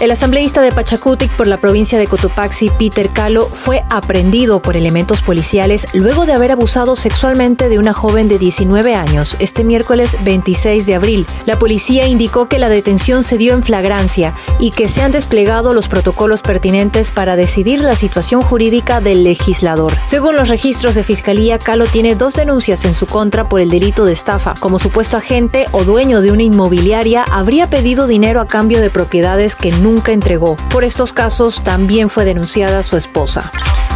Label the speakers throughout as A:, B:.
A: El asambleísta de Pachacutic por la provincia de Cotopaxi, Peter Calo, fue aprendido por elementos policiales luego de haber abusado sexualmente de una joven de 19 años este miércoles 26 de abril. La policía indicó que la detención se dio en flagrancia y que se han desplegado los protocolos pertinentes para decidir la situación jurídica del legislador. Según los registros de fiscalía, Calo tiene dos denuncias en su contra por el delito de estafa. Como supuesto agente o dueño de una inmobiliaria, habría pedido dinero a cambio de propiedades que nunca entregó. Por estos casos también fue denunciada su esposa.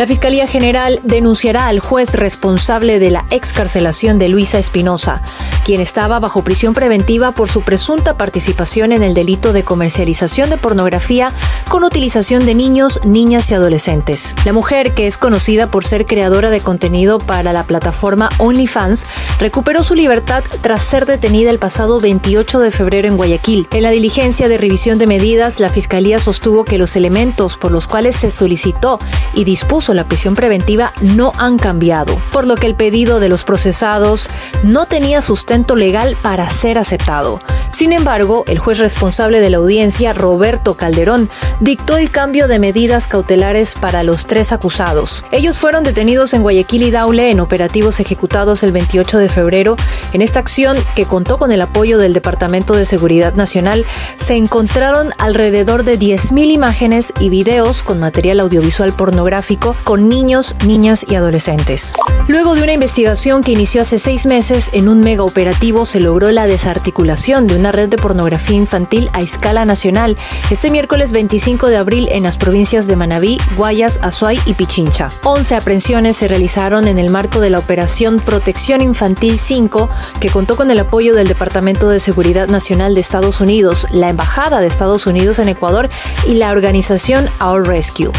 A: La Fiscalía General denunciará al juez responsable de la excarcelación de Luisa Espinosa, quien estaba bajo prisión preventiva por su presunta participación en el delito de comercialización de pornografía con utilización de niños, niñas y adolescentes. La mujer, que es conocida por ser creadora de contenido para la plataforma OnlyFans, recuperó su libertad tras ser detenida el pasado 28 de febrero en Guayaquil. En la diligencia de revisión de medidas, la Fiscalía sostuvo que los elementos por los cuales se solicitó y dispuso la prisión preventiva no han cambiado, por lo que el pedido de los procesados no tenía sustento legal para ser aceptado. Sin embargo, el juez responsable de la audiencia, Roberto Calderón, dictó el cambio de medidas cautelares para los tres acusados. Ellos fueron detenidos en Guayaquil y Daule en operativos ejecutados el 28 de febrero. En esta acción, que contó con el apoyo del Departamento de Seguridad Nacional, se encontraron alrededor de 10.000 imágenes y videos con material audiovisual pornográfico con niños, niñas y adolescentes. Luego de una investigación que inició hace seis meses en un mega operativo, se logró la desarticulación de una red de pornografía infantil a escala nacional este miércoles 25 de abril en las provincias de Manabí, Guayas, Azuay y Pichincha. 11 aprehensiones se realizaron en el marco de la Operación Protección Infantil 5, que contó con el apoyo del Departamento de Seguridad Nacional de Estados Unidos, la Embajada de Estados Unidos en Ecuador y la organización Our Rescue.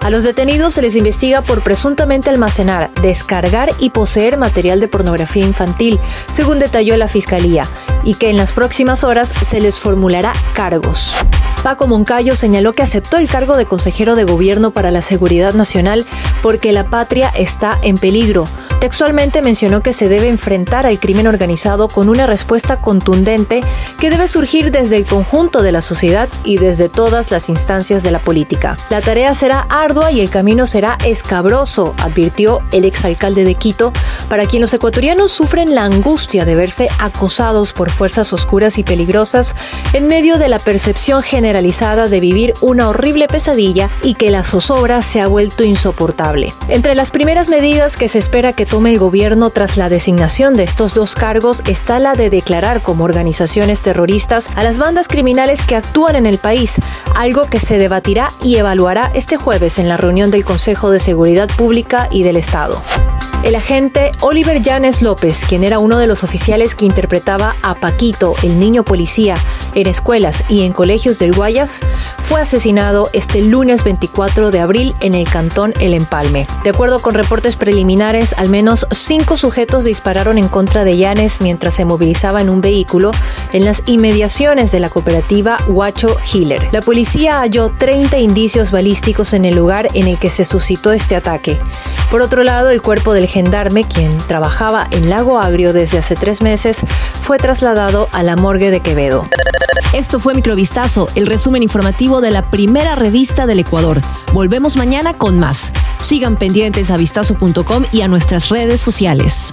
A: A los detenidos se les investiga por presuntamente almacenar, descargar y poseer material de pornografía infantil, según detalló la Fiscalía, y que en las próximas horas se les formulará cargos. Paco Moncayo señaló que aceptó el cargo de consejero de gobierno para la seguridad nacional porque la patria está en peligro. Textualmente mencionó que se debe enfrentar al crimen organizado con una respuesta contundente que debe surgir desde el conjunto de la sociedad y desde todas las instancias de la política. La tarea será ardua y el camino será escabroso, advirtió el exalcalde de Quito, para quien los ecuatorianos sufren la angustia de verse acosados por fuerzas oscuras y peligrosas en medio de la percepción generalizada de vivir una horrible pesadilla y que la zozobra se ha vuelto insoportable. Entre las primeras medidas que se espera que tome el gobierno tras la designación de estos dos cargos está la de declarar como organizaciones terroristas a las bandas criminales que actúan en el país, algo que se debatirá y evaluará este jueves en la reunión del Consejo de Seguridad Pública y del Estado. El agente Oliver Llanes López, quien era uno de los oficiales que interpretaba a Paquito, el niño policía, en escuelas y en colegios del Guayas, fue asesinado este lunes 24 de abril en el cantón El Empalme. De acuerdo con reportes preliminares, al menos cinco sujetos dispararon en contra de Llanes mientras se movilizaba en un vehículo en las inmediaciones de la cooperativa Huacho Hiller. La policía halló 30 indicios balísticos en el lugar en el que se suscitó este ataque. Por otro lado, el cuerpo del gendarme, quien trabajaba en Lago Agrio desde hace tres meses, fue trasladado a la morgue de Quevedo.
B: Esto fue Microvistazo, el resumen informativo de la primera revista del Ecuador. Volvemos mañana con más. Sigan pendientes a vistazo.com y a nuestras redes sociales.